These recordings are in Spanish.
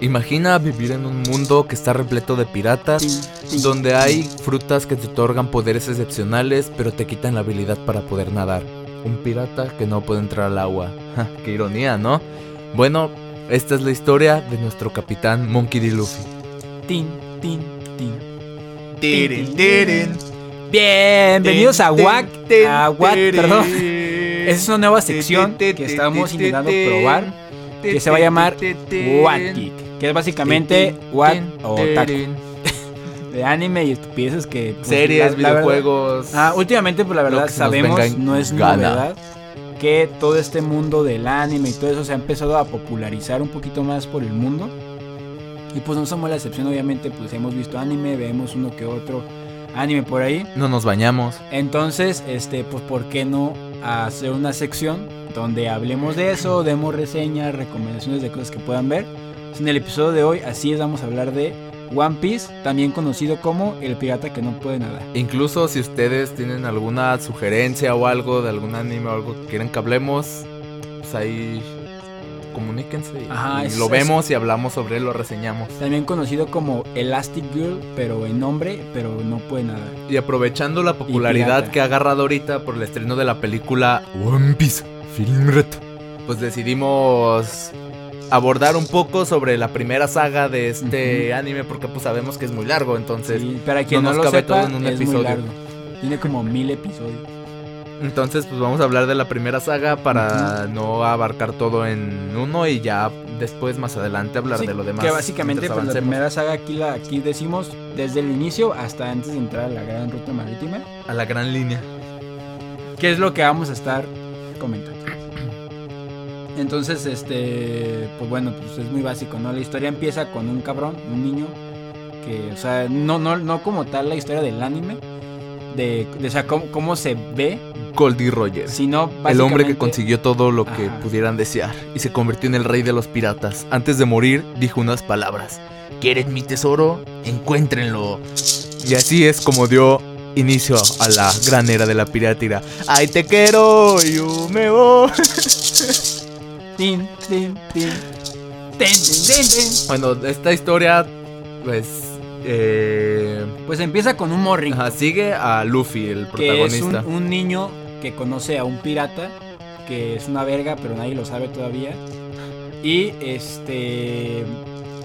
Imagina vivir en un mundo que está repleto de piratas, donde hay frutas que te otorgan poderes excepcionales, pero te quitan la habilidad para poder nadar. Un pirata que no puede entrar al agua. Ja, qué ironía, ¿no? Bueno, esta es la historia de nuestro capitán Monkey D. Luffy. Tin, tin, tin. Tirin, tirin. Bienvenidos a WAC. A WAC, perdón. Esa es una nueva sección que estamos intentando probar. Que se va a llamar What Geek. Que es básicamente What o Otaku. De anime y estupideces que. pues, Series, la- la verdad- videojuegos. Ah, últimamente, pues la verdad sabemos, no es gana. novedad, que todo este mundo del anime y todo eso se ha empezado a popularizar un poquito más por el mundo. Y pues no somos la excepción, obviamente, pues hemos visto anime, vemos uno que otro anime por ahí. No nos bañamos. Entonces, este, pues ¿por qué no hacer una sección donde hablemos de eso, demos reseñas, recomendaciones de cosas que puedan ver? En el episodio de hoy, así es, vamos a hablar de One Piece, también conocido como El pirata que no puede nadar. Incluso si ustedes tienen alguna sugerencia o algo de algún anime o algo que quieran que hablemos, pues ahí comuníquense y, Ajá, y es- lo es- vemos y hablamos sobre él, lo reseñamos. También conocido como Elastic Girl, pero en nombre, pero no puede nadar. Y aprovechando la popularidad que ha agarrado ahorita por el estreno de la película One Piece Film Reto, pues decidimos abordar un poco sobre la primera saga de este anime porque pues sabemos que es muy largo, entonces Sí, para quien no no, nos lo cabe sepa, todo en un es episodio. muy largo. Tiene como mil episodios. Entonces, pues vamos a hablar de la primera saga para no abarcar todo en uno y ya después, más adelante, hablar Sí, de lo demás. Que básicamente pues, la primera saga aquí, la, aquí decimos desde el inicio hasta antes de entrar a la gran ruta marítima. A la gran línea. ¿Qué es lo que vamos a estar comentando? Entonces, este, pues bueno, pues es muy básico, ¿no? La historia empieza con un cabrón, un niño, que, o sea, no, no, no como tal la historia del anime, de, de o sea, cómo, cómo se ve, Goldie Rogers. sino El hombre que consiguió todo lo que Ajá. pudieran desear y se convirtió en el rey de los piratas. Antes de morir, dijo unas palabras. ¿Quieren mi tesoro? Encuéntrenlo. Y así es como dio inicio a la gran era de la piratería. ¡Ay, te quiero! ¡Yo me voy! Tin, tin, tin. Tin, tin, tin, tin. Bueno, esta historia, pues... Eh, Pues empieza con un morrito. ajá, sigue a Luffy, el que es un, protagonista. un niño que conoce a un pirata que es una verga, pero nadie lo sabe todavía. Y este,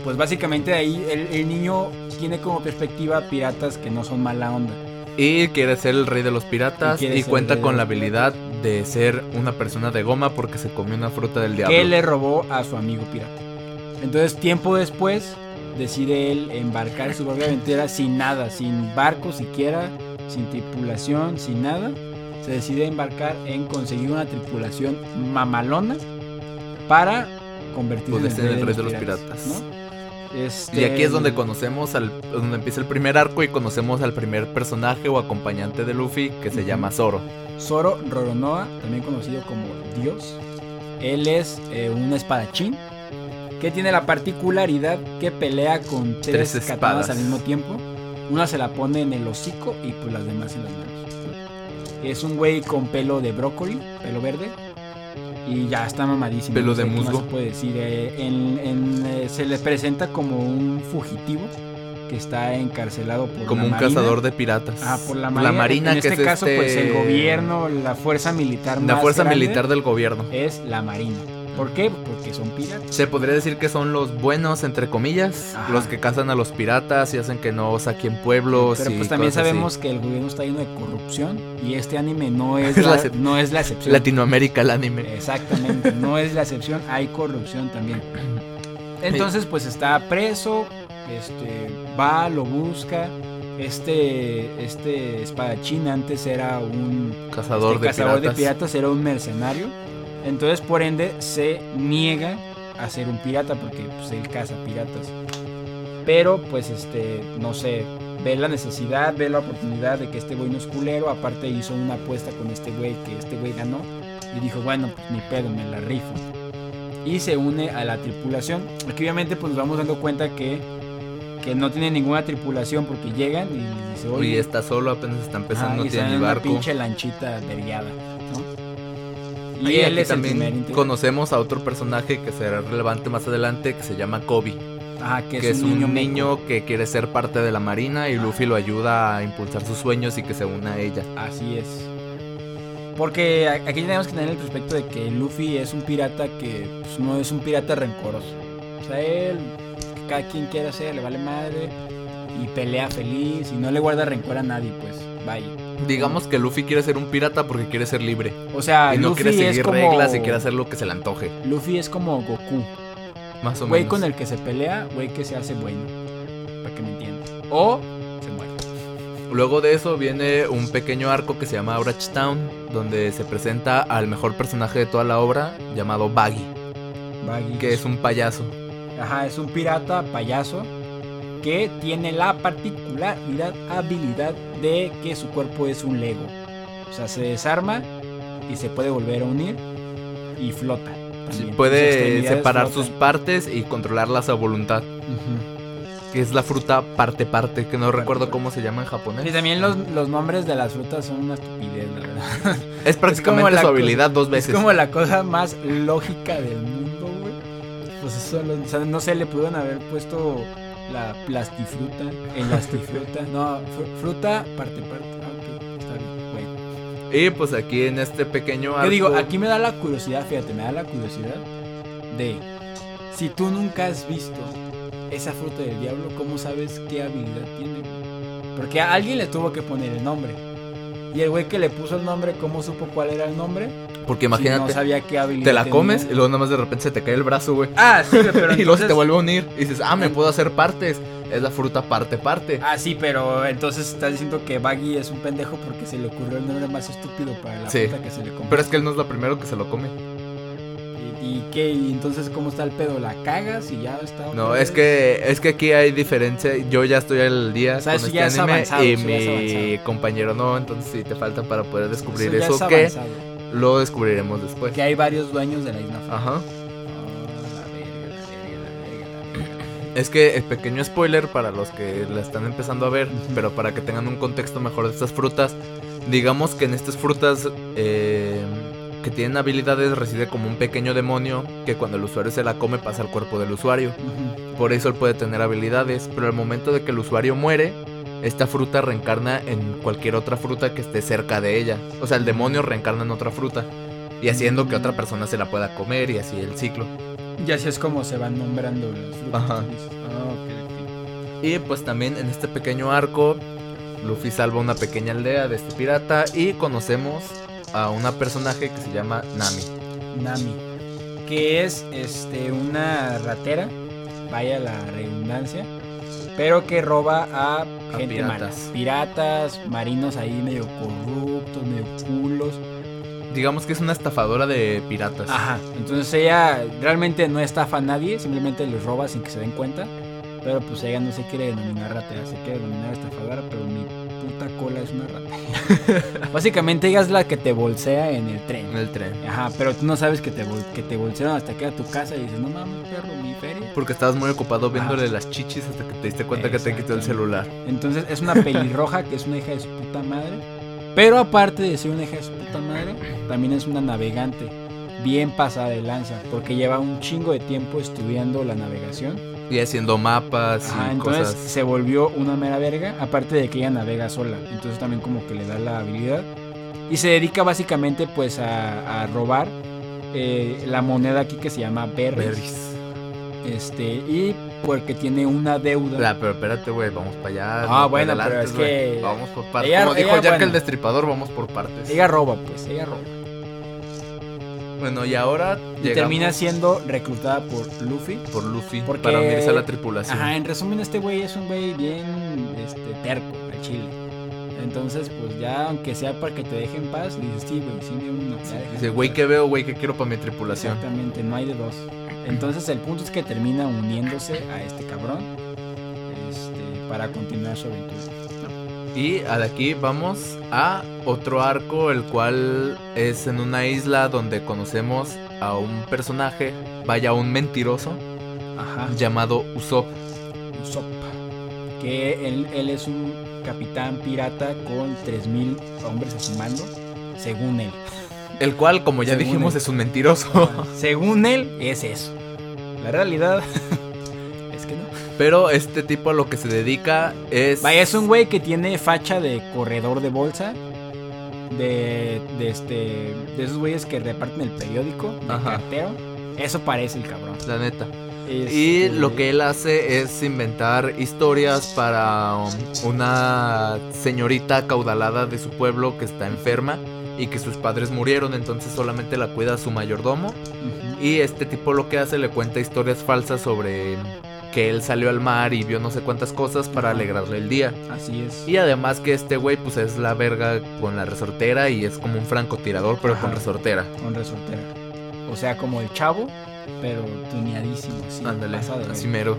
pues básicamente ahí el, el niño tiene como perspectiva piratas que no son mala onda. Y quiere ser el rey de los piratas Y cuenta con la habilidad de ser una persona de goma porque se comió una fruta del diablo. Que le robó a su amigo pirata. Entonces, tiempo después, decide él embarcar en su propia aventura sin nada, sin barco siquiera, sin tripulación, sin nada. Se decide embarcar en conseguir una tripulación mamalona para convertirse Poder ser el rey de los piratas. ¿no? Este, Y aquí es donde conocemos al donde empieza el primer arco y conocemos al primer personaje o acompañante de Luffy que se llama Zoro. Zoro Roronoa, también conocido como Dios. Él es eh, un espadachín que tiene la particularidad que pelea con tres, Tres espadas. al mismo tiempo. Una se la pone en el hocico y pues las demás en las manos. Es un güey con pelo de brócoli, pelo verde. Y ya está mamadísimo. Pelo no sé de más musgo. se puede decir. Eh, en- en, eh, se le presenta como un fugitivo que está encarcelado por Como la un Marina. cazador de piratas. Ah, por la marina. en que este es caso, este- pues el gobierno, la fuerza militar La más fuerza militar del gobierno. es la marina. ¿Por qué? Porque son piratas. Se podría decir que son los buenos, entre comillas, Ajá. los que cazan a los piratas y hacen que no saquen pueblos. Pero y pues también así. sabemos que el gobierno está lleno de corrupción y este anime no es, la no es la excepción. Latinoamérica, el anime. Exactamente, no es la excepción, hay corrupción también. Entonces, pues está preso, este, va, lo busca. Este, este espadachín antes era un Cazador, este de, cazador piratas. de piratas era un mercenario. Entonces, por ende, se niega a ser un pirata porque pues, él caza piratas. Pero, pues, este, no sé, ve la necesidad, ve la oportunidad de que este güey no es culero. Aparte, hizo una apuesta con este güey que este güey ganó. Y dijo, bueno, pues ni pedo, me la rifo. Y se une a la tripulación. Aquí, obviamente, pues nos vamos dando cuenta que, que no tiene ninguna tripulación porque llegan y dice, Y oye, está solo, apenas está empezando, no y tiene ni en una pinche lanchita averiada, ¿no? Y, él es también conocemos a otro personaje que será relevante más adelante que se llama Kobe, Ajá, que, que es, un niño, que quiere ser parte de la marina y Luffy lo ayuda a impulsar sus sueños y que se una a ella. Así es. Porque aquí tenemos que tener el respecto de que Luffy es un pirata que pues, no es un pirata rencoroso. O sea, él, cada quien quiere hacer, le vale madre y pelea feliz y no le guarda rencor a nadie, pues vaya. Digamos que Luffy quiere ser un pirata porque quiere ser libre O sea, y no Luffy quiere es seguir como reglas y quiere hacer lo que se le antoje, Luffy es como Goku, más o güey menos. con el que se pelea, güey que se hace bueno, para que me entiendan. O se muere. Luego de eso viene un pequeño arco que se llama Orange Town, donde se presenta al mejor personaje de toda la obra, llamado Baggy, Baggy. que es un payaso. Ajá, es un pirata payaso que tiene la particularidad habilidad de que su cuerpo es un Lego. O sea, se desarma y se puede volver a unir y flota. Sí. Sus puede separar sus partes y controlarlas a voluntad, que es la fruta parte parte, que no recuerdo parte. cómo se llama en japonés. Y también los, los nombres de las frutas son una estupidez, la verdad. Es prácticamente la su cosa- habilidad dos Es veces. como la cosa más lógica del mundo, güey. Pues eso, o sea, no sé, le pudieron haber puesto la plastifruta, elastifruta. No, fr- fruta, parte, parte. Ah, ok, está bien, güey. Y pues aquí en este pequeño arco... Yo digo, aquí me da la curiosidad, fíjate, me da la curiosidad de si tú nunca has visto esa fruta del diablo, ¿cómo sabes qué habilidad tiene? Porque a alguien le tuvo que poner el nombre. Y el güey que le puso el nombre, ¿cómo supo cuál era el nombre? Porque Si imagínate, no sabía qué habilidad te la tenía. comes y luego nada más de repente se te cae el brazo, güey. Ah, sí, pero y luego se te vuelve a unir y dices, ah, me puedo hacer partes. Es la fruta parte parte. Ah, sí, pero entonces estás diciendo que Baggy es un pendejo porque se le ocurrió el nombre más estúpido para la Sí. fruta que se le compró. Pero es que él no es lo primero que se lo come. ¿Y, qué? ¿Y entonces cómo está el pedo? ¿La cagas y ya está? No, vez? es que es que aquí hay diferencia. Yo ya estoy al día O sea, con este ya es anime avanzado, y es mi compañero no, entonces sí te falta para poder descubrir eso, es que lo descubriremos después. Que hay varios dueños de la isla. Ajá. Verga. Es que el pequeño spoiler para los que la están empezando a ver, pero para que tengan un contexto mejor de estas frutas, digamos que en estas frutas eh, que tienen habilidades reside como un pequeño demonio que cuando el usuario se la come pasa al cuerpo del usuario. Por eso él puede tener habilidades, pero al momento de que el usuario muere, esta fruta reencarna en cualquier otra fruta que esté cerca de ella. O sea, el demonio reencarna en otra fruta. Y haciendo que otra persona se la pueda comer y así el ciclo. Y así es como se van nombrando las frutas. Ajá. Ah. Y pues también en este pequeño arco, Luffy salva una pequeña aldea de este pirata y conocemos a una personaje que se llama Nami. Nami. Que es este una ratera. Vaya la redundancia. Pero que roba a A gente piratas. mala. Piratas, marinos ahí medio corruptos, medio culos. Digamos que es una estafadora de piratas. Ajá. Entonces ella realmente no estafa a nadie, simplemente les roba sin que se den cuenta. Pero pues ella no se quiere denominar ratera, se quiere denominar estafadora, pero mi puta cola es una ratera. Básicamente ella es la que te bolsea en el tren. En el tren. Ajá, pero tú no sabes que te, bol- que te bolsearon hasta que a tu casa y dices, no mames, perro, mi feria. Porque estabas muy ocupado viéndole las chichis hasta que te diste cuenta que te quitó el celular. Entonces es una pelirroja que es una hija de su puta madre. Pero aparte de ser una hija de su puta madre, también es una navegante. Bien pasada de lanza, porque lleva un chingo de tiempo estudiando la navegación. Y haciendo mapas Ajá, y entonces cosas. se volvió una mera verga, aparte de que ella navega sola. Entonces también como que le da la habilidad. Y se dedica básicamente pues a, a robar eh, la moneda aquí que se llama berries. Berries. Este, y porque tiene una deuda. Ah, pero espérate, güey, vamos para allá. Ah, bueno, pero adelantes, es que Vamos por partes. Como dijo ella, Jack bueno. el Destripador, vamos por partes. Ella roba, pues, ella roba. Bueno, y ahora Y llegamos termina siendo reclutada por Luffy. por Luffy Porque- para unirse a la tripulación. Ajá, en resumen, este güey es un güey bien este, terco, al chile. Entonces, pues ya, aunque sea para que te deje en paz, dices, sí, güey, sí me uno. Dice, güey, paz". ¿qué veo, güey? ¿Qué quiero para mi tripulación? Exactamente, no hay de dos. Entonces, el punto es que termina uniéndose a este cabrón este, para continuar su aventura. Y de aquí vamos a otro arco, el cual es en una isla donde conocemos a un personaje, vaya, un mentiroso, Ajá. llamado Usopp. Usopp. Que él, él es un capitán pirata con 3.000 hombres a su mando, según él. El cual, como ya Según dijimos, él. es un mentiroso. Según él, es eso. La realidad. Pero este tipo a lo que se dedica es. Vaya, es un güey que tiene facha de corredor de bolsa. De, de este. De esos güeyes que reparten el periódico. De Ajá. cartero. Eso parece el cabrón. La neta. Y Este, lo que él hace es inventar historias para um, una señorita acaudalada de su pueblo que está enferma y que sus padres murieron, entonces solamente la cuida su mayordomo. Y este tipo lo que hace le cuenta historias falsas sobre que él salió al mar y vio no sé cuántas cosas para alegrarle el día. Así es. Y además que este güey pues es la verga con la resortera y es como un francotirador pero con resortera. Con resortera. O sea, como el chavo, pero tuneadísimo. Así, Ándale, así mero.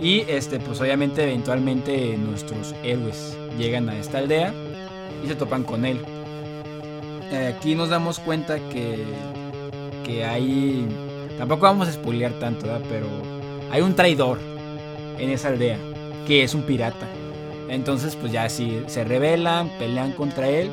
Y este, pues obviamente eventualmente nuestros héroes llegan a esta aldea y se topan con él. Eh, aquí nos damos cuenta que, que hay... Tampoco vamos a spoilear tanto, ¿verdad? Pero hay un traidor en esa aldea, que es un pirata. Entonces pues ya sí, se rebelan, pelean contra él.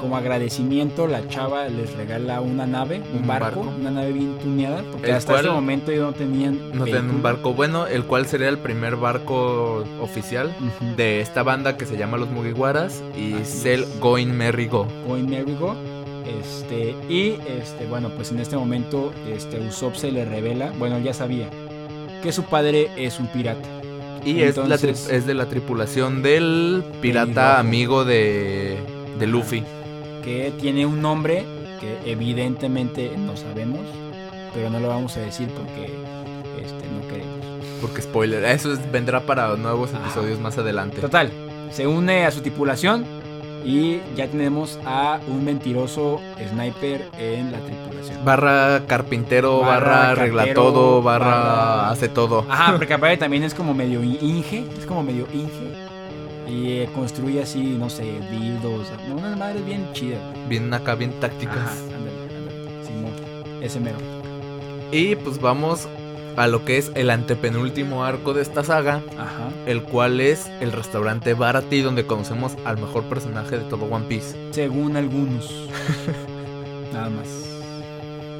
Como agradecimiento la chava les regala una nave, un, Un barco, barco. una nave bien tuneada, porque El hasta ese cual momento ellos no tenían... No vehículo. un barco bueno, el cual sería el primer barco oficial de esta banda que se llama Los Mugiwaras y Así es el es. Going Merry Go. Going Merry Go. Este, y este, bueno, pues en este momento este, Usopp se le revela, bueno, ya sabía, que su padre es un pirata. Y es, la Entonces- es de la tripulación del pirata amigo de, de Luffy. que tiene un nombre que evidentemente no sabemos, pero no lo vamos a decir porque este, no queremos. Porque spoiler, eso es- vendrá para nuevos episodios más adelante. Total, se une a su tripulación y ya tenemos a un mentiroso sniper en la tripulación. Barra carpintero, Barra barra, arregla cartero, todo, barra, barra- hace todo. Ajá, porque aparte también es como medio inge, es como medio inge. Y eh, construye así, no sé, dildos, no, unas madres bien chidas. Bien acá, bien tácticas. Ajá, ándale, ándale, Simón, ese mero. Y pues vamos a lo que es el antepenúltimo arco de esta saga, Ajá. el cual es el restaurante Barati, donde conocemos al mejor personaje de todo One Piece. Según algunos. Nada más.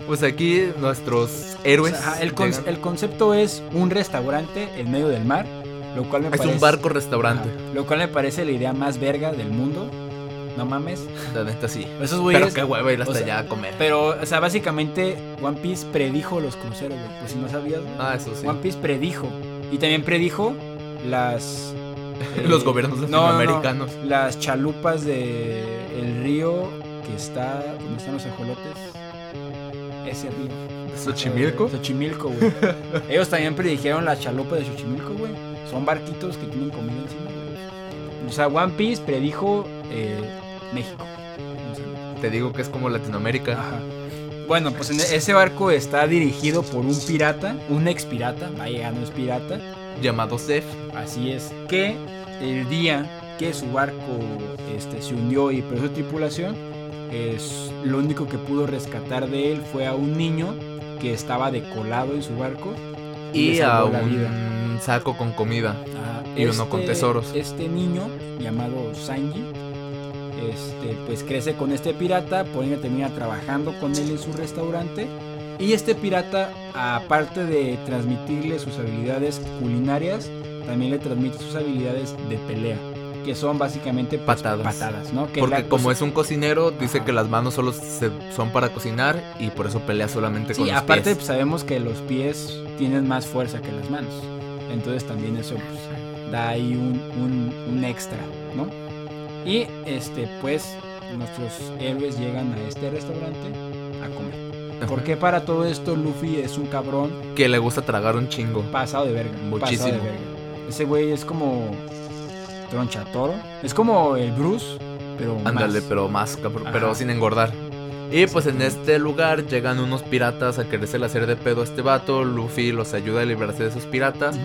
Pues aquí nuestros héroes. O sea, el, con- llegan- el concepto es un restaurante en medio del mar, lo cual me es parece... un barco restaurante. Ajá, lo cual me parece la idea más verga del mundo. No mames. La neta sí. Esos güeyes... Pero qué hueva ir hasta o sea, allá a comer. Pero, o sea, básicamente One Piece predijo los cruceros, güey. Pues si no sabías. Ah, eso sí. One Piece predijo. Y también predijo las... eh, Los gobiernos no, no, no. latinoamericanos. Las chalupas de el río que está... ¿Dónde están los ajolotes? Ese río. ¿Xochimilco? Xochimilco, güey. Ellos también predijeron las chalupas de Xochimilco, güey. Son barquitos que tienen comida encima, güey. O sea, One Piece predijo eh, México. Te digo que es como Latinoamérica. Ajá. Bueno, pues en ese barco está dirigido por un pirata, un ex pirata, vaya, ya no es pirata, Llamado Zef. así es, que el día que su barco este, se hundió y perdió su tripulación, es, lo único que pudo rescatar de él fue a un niño que estaba decolado en su barco Y le a salvó la un vida. saco con comida. Ajá, Y uno con tesoros. Este niño, llamado Sanji, este, pues crece con este pirata, por ende termina trabajando con él en su restaurante. Y este pirata, aparte de transmitirle sus habilidades culinarias, también le transmite sus habilidades de pelea, que son básicamente pues, Patadas. patadas, ¿no? Que Porque como es un cocinero, dice Ajá. que las manos solo se- son para cocinar y por eso pelea solamente con los aparte pies. pues, sabemos que los pies tienen más fuerza que las manos. Entonces también eso pues, da ahí un, un- un extra, ¿no? Y este, pues, nuestros héroes llegan a este restaurante a comer. Porque para todo esto Luffy es un cabrón Que le gusta tragar un chingo. pasado de verga. Pasado de Muchísimo. verga. Ese güey es como troncha toro. Es como el Bruce, pero Ándale, más. pero más, cabr- Ajá. pero sin engordar. Y pues en este lugar llegan unos piratas a quererse hacer de pedo a este vato. Luffy los ayuda a librarse de esos piratas.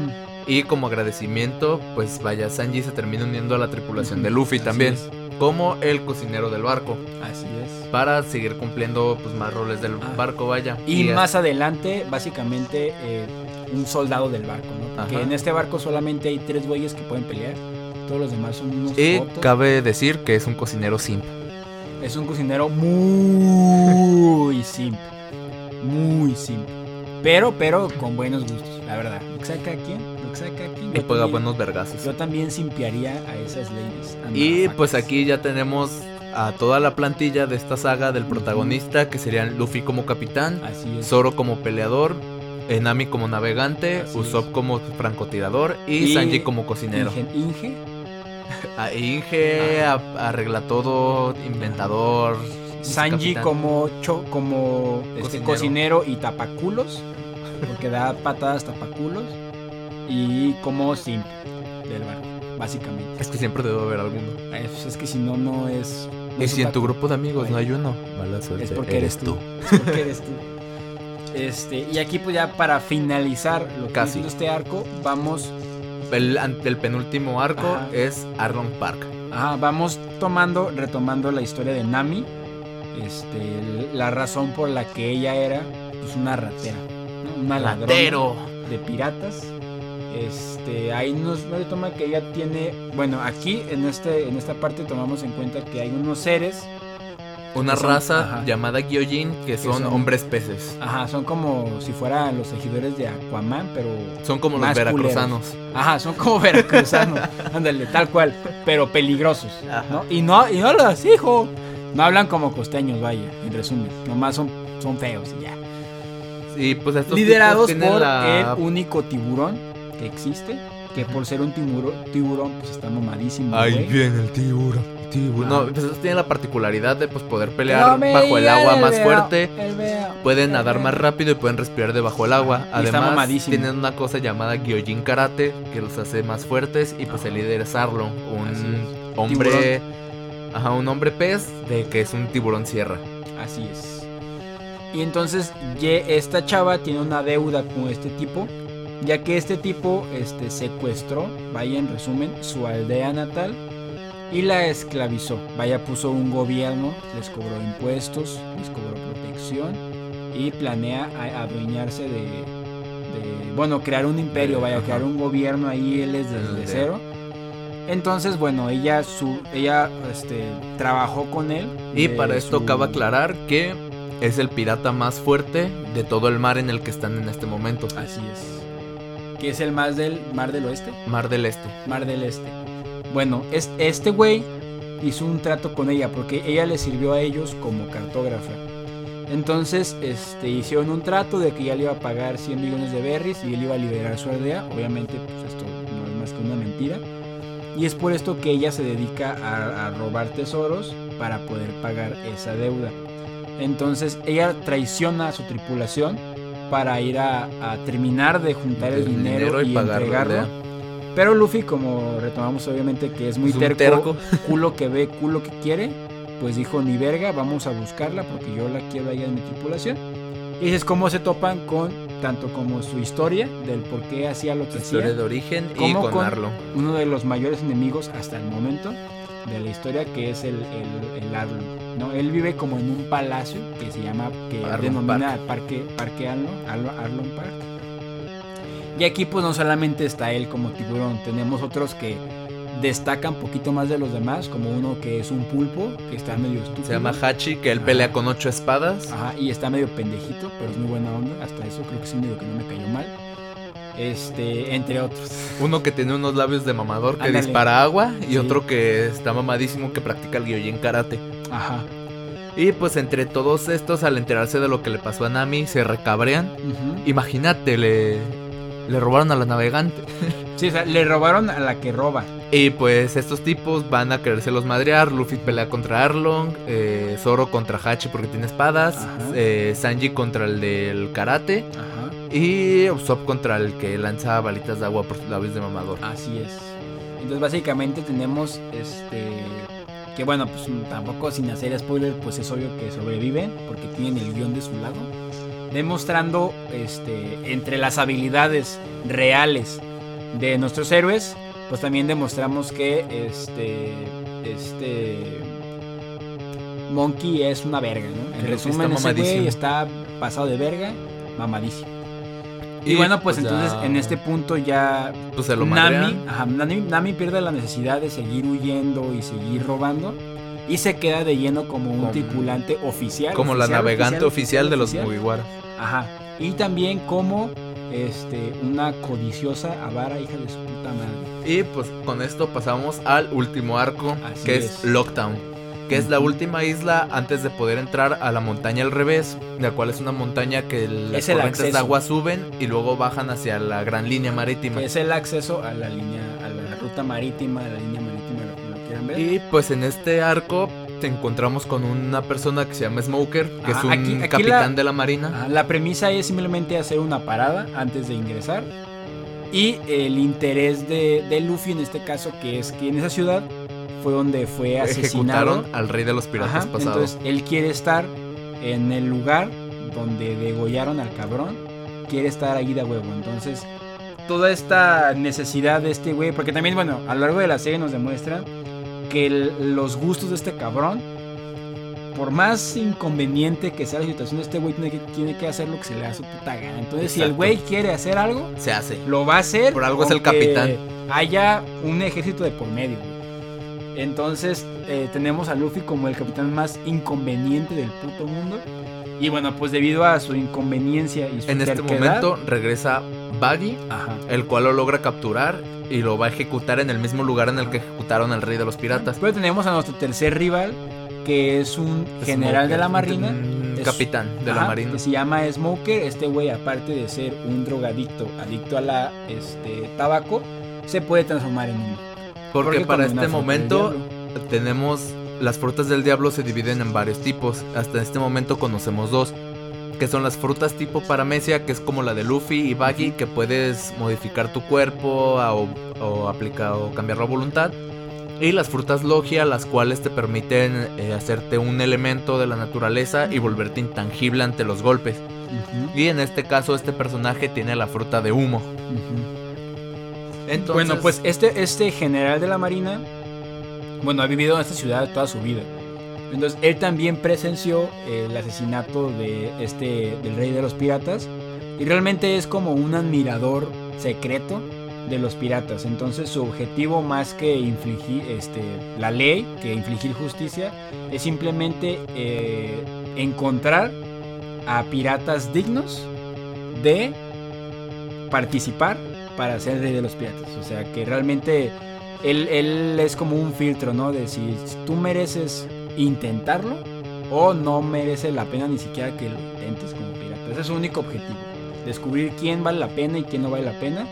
Y como agradecimiento, pues vaya, Sanji se termina uniendo a la tripulación de Luffy también. Como el cocinero del barco. Así es. Para seguir cumpliendo pues más roles del Ah. barco, vaya. Y más adelante, básicamente, eh, un soldado del barco, ¿no? Porque Ajá. en este barco solamente hay tres güeyes que pueden pelear. Todos los demás son unos Y jotos. cabe decir que es un cocinero simp. Es un cocinero muy simple. Muy simple. Pero, pero con buenos gustos, la verdad. Lo que saca aquí. Y juega buenos vergazos. Yo también simpiaría a esas ladies. and Y pues aquí ya tenemos a toda la plantilla de esta saga del protagonista, que serían Luffy como capitán. Zoro como peleador, eh, Nami como navegante, Así Usopp es. como francotirador y, Y Sanji como cocinero. Inge, Inge, A Inge a- arregla todo, inventador. Sanji capitán. como cho, como este, cocinero y tapaculos, porque da patadas tapaculos y como simp del barco, básicamente. Es que siempre debe haber alguno. Es, es que si no no es. no Y si en tu grupo de amigos no hay uno, mala suerte. es porque eres tú. Es porque eres tú. Este, y aquí pues ya para finalizar lo que Casi. es este arco, vamos El, el penúltimo arco Ajá. es Arlong Park. Ajá, vamos tomando, retomando la historia de Nami. Este, la razón por la que ella era pues una ratera, una ladrona de piratas. Este, ahí nos, nos toma que ella tiene, bueno, aquí en este, en esta parte tomamos en cuenta que hay unos seres, Una son- raza ajá. llamada Gyojin que son, son- hombres peces. ajá, son como si fueran los seguidores de Aquaman, pero, Son como los veracruzanos. ajá, son como veracruzanos, ándale, tal cual, pero peligrosos. ¿no? Y no, y no los hijo, no hablan como costeños, vaya, en resumen, nomás son, son feos y ya. Pues estos liderados por la- el único tiburón que existe, que por ser un timuro- tiburón, pues está mamadísimo. Ahí viene el tiburón. tiburón. Ah. No, pues tienen la particularidad de pues poder pelear bajo el agua el más veo, fuerte. veo, Pueden nadar veo. más rápido y pueden respirar debajo del agua. Además, tienen una cosa llamada Gyojin Karate que los hace más fuertes. Y pues el líder es Arlong, un es. hombre. Ajá, un hombre pez de que es un tiburón sierra. Así es. Y entonces ye- esta chava tiene una deuda con este tipo, ya que este tipo este, secuestró, vaya en resumen, su aldea natal y la esclavizó. Vaya, puso un gobierno, les cobró impuestos, les cobró protección y planea adueñarse de, de- bueno, crear un imperio, vaya, crear un gobierno ahí él es desde cero. Entonces, bueno, ella, su, ella este, trabajó con él. Y para esto su- cabe aclarar que es el pirata más fuerte de todo el mar en el que están en este momento. Así es. Que es el más del Mar del Oeste. Mar del Este. Mar del Este. Bueno, es, este güey hizo un trato con ella porque ella le sirvió a ellos como cartógrafa. Entonces, este, hicieron un trato de que ella le iba a pagar 100 millones de berries y él iba a liberar su aldea. Obviamente, pues esto no es más que una mentira. Y es por esto que ella se dedica a, a robar tesoros para poder pagar esa deuda. Entonces, ella traiciona a su tripulación para ir a, a terminar de juntar el, dinero, y, entregarlo. Pero Luffy, como retomamos obviamente que es muy Es terco, terco. culo que ve, culo que quiere, pues dijo ni verga, vamos a buscarla porque yo la quiero allá en mi tripulación. Y es como se topan con tanto como su historia del por qué hacía lo que Su hacía, historia de origen y ¿Cómo con, con- uno de los mayores enemigos hasta el momento de la historia que es el, el, el Arlong, ¿no? Él vive como en un palacio que se llama, que Arlong denomina Parque, Parque Arlong, Arlo- Arlong Park. Y aquí pues no solamente está él como tiburón, tenemos otros que destacan poquito más de los demás, como uno que es un pulpo, que está medio estúpido. Se llama Hachi, que él Ajá. pelea con ocho espadas. Ajá, y está medio pendejito, pero es muy buena onda. Hasta eso creo que es el único que no me cayó mal. Este, entre otros. Uno que tiene unos labios de mamador que Ándale. dispara agua. Y Sí. otro que está mamadísimo que practica el Gyojin Karate. Ajá. Y pues entre todos estos, al enterarse de lo que le pasó a Nami, se recabrean. ujú. Imagínate, le, le robaron a la navegante. Sí, o sea, le robaron a la que roba. Y pues estos tipos van a querérselos madrear. Luffy pelea contra Arlong, eh, Zoro contra Hachi porque tiene espadas, eh, Sanji contra el del karate Ajá. Y Usopp contra el que lanza balitas de agua por sus labios de mamador. Así es. Entonces básicamente tenemos este que bueno, pues tampoco sin hacer spoiler, pues es obvio que sobreviven porque tienen el guion de su lado, demostrando este entre las habilidades reales de nuestros héroes, pues también demostramos que este este Monkey es una verga, ¿no? En resumen, está ese güey está pasado de verga, mamadísimo. Y, Y, bueno, pues, pues, entonces ya- en este punto ya Pues se lo Nami, ajá, Nami, Nami pierde la necesidad de seguir huyendo y seguir robando. y se queda de lleno como un Como- tripulante oficial. Como la oficial, navegante oficial, de los. Mugiwara. Ajá. Y también como este una codiciosa avara hija de su puta madre. Y pues con esto pasamos al último arco, Así que es. es. Lockdown. Que es la última isla antes de poder entrar a la montaña al revés, la cual es una montaña que las Es el corrientes de agua suben y luego bajan hacia la gran línea marítima. Que es el acceso a la línea, a la ruta marítima, a la línea marítima, lo quieran ver. Y pues en este arco te encontramos con una persona que se llama Smoker, que es Ajá, un aquí- aquí capitán la- de la marina. Ah, La premisa es simplemente hacer una parada antes de ingresar. Y el interés de, de Luffy en este caso, que es que en esa ciudad fue donde fue asesinado. Ejecutaron al rey de los piratas Ajá, pasados. entonces él quiere estar en el lugar donde degollaron al cabrón. Quiere estar ahí de huevo. Entonces, toda esta necesidad de este güey, porque también, bueno, a lo largo de la serie nos demuestra que el- los gustos de este cabrón, por más inconveniente que sea la situación, este güey tiene que, tiene que hacer lo que se le da su puta gana. Entonces, si el güey quiere hacer algo, Se hace. lo va a hacer. Por algo es el capitán. Haya un ejército de por medio. Entonces eh, tenemos a Luffy como el capitán más inconveniente del puto mundo. Y bueno, pues debido a su inconveniencia y su En este momento regresa Baggy, Ajá. el cual lo logra capturar y lo va a ejecutar en el mismo lugar en el que ejecutaron al rey de los piratas. Pero tenemos a nuestro tercer rival, que es un general de la marina. Un capitán de la marina. Que se llama Smoker. Este güey, aparte de ser un drogadicto, adicto a la este, tabaco, se puede transformar en uno. Porque, para este momento tenemos las frutas del diablo se dividen en varios tipos. Hasta este momento conocemos dos. Que son las frutas tipo paramecia, que es como la de Luffy y Baggy, que puedes modificar tu cuerpo a- o, o aplicar o cambiar la voluntad. Y las frutas logia, las cuales te permiten eh, hacerte un elemento de la naturaleza y volverte intangible ante los golpes. Y en este caso, este personaje tiene la fruta de humo. Entonces, Bueno, pues este, este general de la marina, bueno, ha vivido en esta ciudad toda su vida. Entonces, él también presenció el asesinato de este, del rey de los piratas. Y realmente es como un admirador secreto de los piratas. Entonces, su objetivo más que infligir este, la ley, que infligir justicia, es simplemente eh, encontrar a piratas dignos de participar para ser rey de los piratas. O sea, que realmente él, él es como un filtro, ¿no? De si tú mereces intentarlo o no merece la pena ni siquiera que lo intentes como pirata. Ese es su único objetivo. Descubrir quién vale la pena y quién no vale la pena.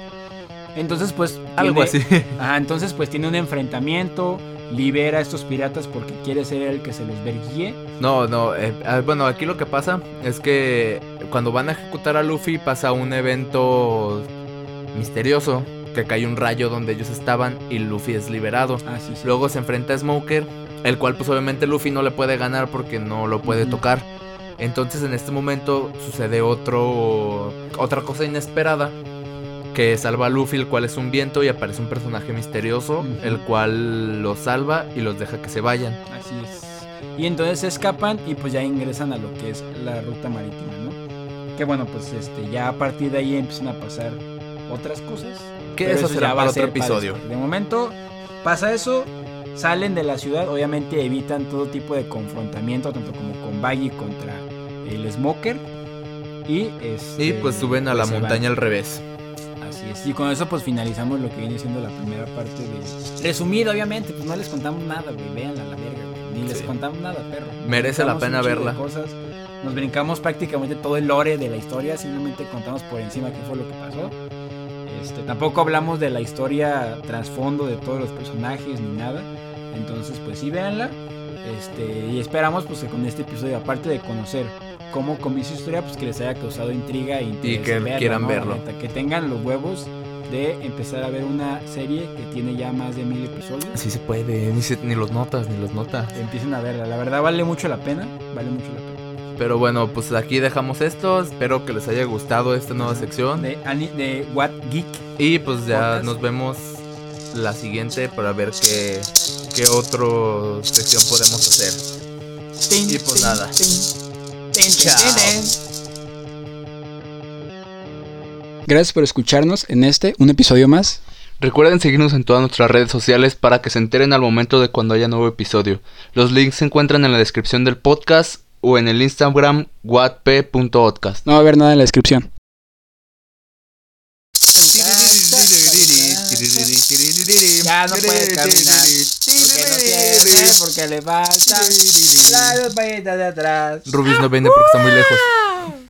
Entonces, pues... algo tiene- así. Ajá, entonces pues tiene un enfrentamiento, libera a estos piratas porque quiere ser el que se los verguíe. No, no, eh, ah, bueno, aquí lo que pasa es que cuando van a ejecutar a Luffy pasa un evento misterioso, que cae un rayo donde ellos estaban y Luffy es liberado. Ah, sí, sí. Luego se enfrenta a Smoker, el cual pues obviamente Luffy no le puede ganar porque no lo puede tocar. Entonces en este momento sucede otro otra cosa inesperada que salva a Luffy, el cual es un viento y aparece un personaje misterioso, el cual los salva y los deja que se vayan. Así es. Y entonces se escapan y pues ya ingresan a lo que es la ruta marítima, ¿no? Que bueno, pues este ya a partir de ahí empiezan a pasar otras cosas. Que eso será para otro para episodio. De momento pasa eso, salen de la ciudad, obviamente evitan todo tipo de confrontamiento, tanto como con Baggy contra el Smoker. Y, este, Y pues suben a pues, la van. montaña al revés. Así es. Y con eso pues finalizamos lo que viene siendo la primera parte de... Resumido, obviamente, pues no les contamos nada, güey. Véanla a la verga, güey. Ni les Sí. contamos nada, perro. Merece la pena verla. Cosas. Nos brincamos prácticamente todo el lore de la historia, simplemente contamos por encima qué fue lo que pasó. Este, tampoco hablamos de la historia trasfondo de todos los personajes ni nada. Entonces, pues sí, véanla. Este, y esperamos pues que con este episodio, aparte de conocer cómo comienza su historia, pues que les haya causado intriga e interés que en verla, quieran ¿no? Verlo. neta, que tengan los huevos de empezar a ver una serie que tiene ya más de mil episodios. Sí se puede, ni, se- ni los notas, ni los nota. Empiecen a verla. La verdad vale mucho la pena. Vale mucho la pena. Pero bueno, pues aquí dejamos esto. Espero que les haya gustado esta nueva sección. De, de What Geek. Y pues ya Podcast. nos vemos la siguiente para ver qué, qué otra sección podemos hacer. Y pues nada. Chao. tin. Gracias por escucharnos en este, un episodio más. Recuerden seguirnos en todas nuestras redes sociales para que se enteren al momento de cuando haya nuevo episodio. Los links se encuentran en la descripción del podcast o en el Instagram watp.podcast. No va a haber nada en la descripción. Ya no puede caminar. Porque no tiene, porque le falta la dos de atrás. Rubius no vende porque está muy lejos.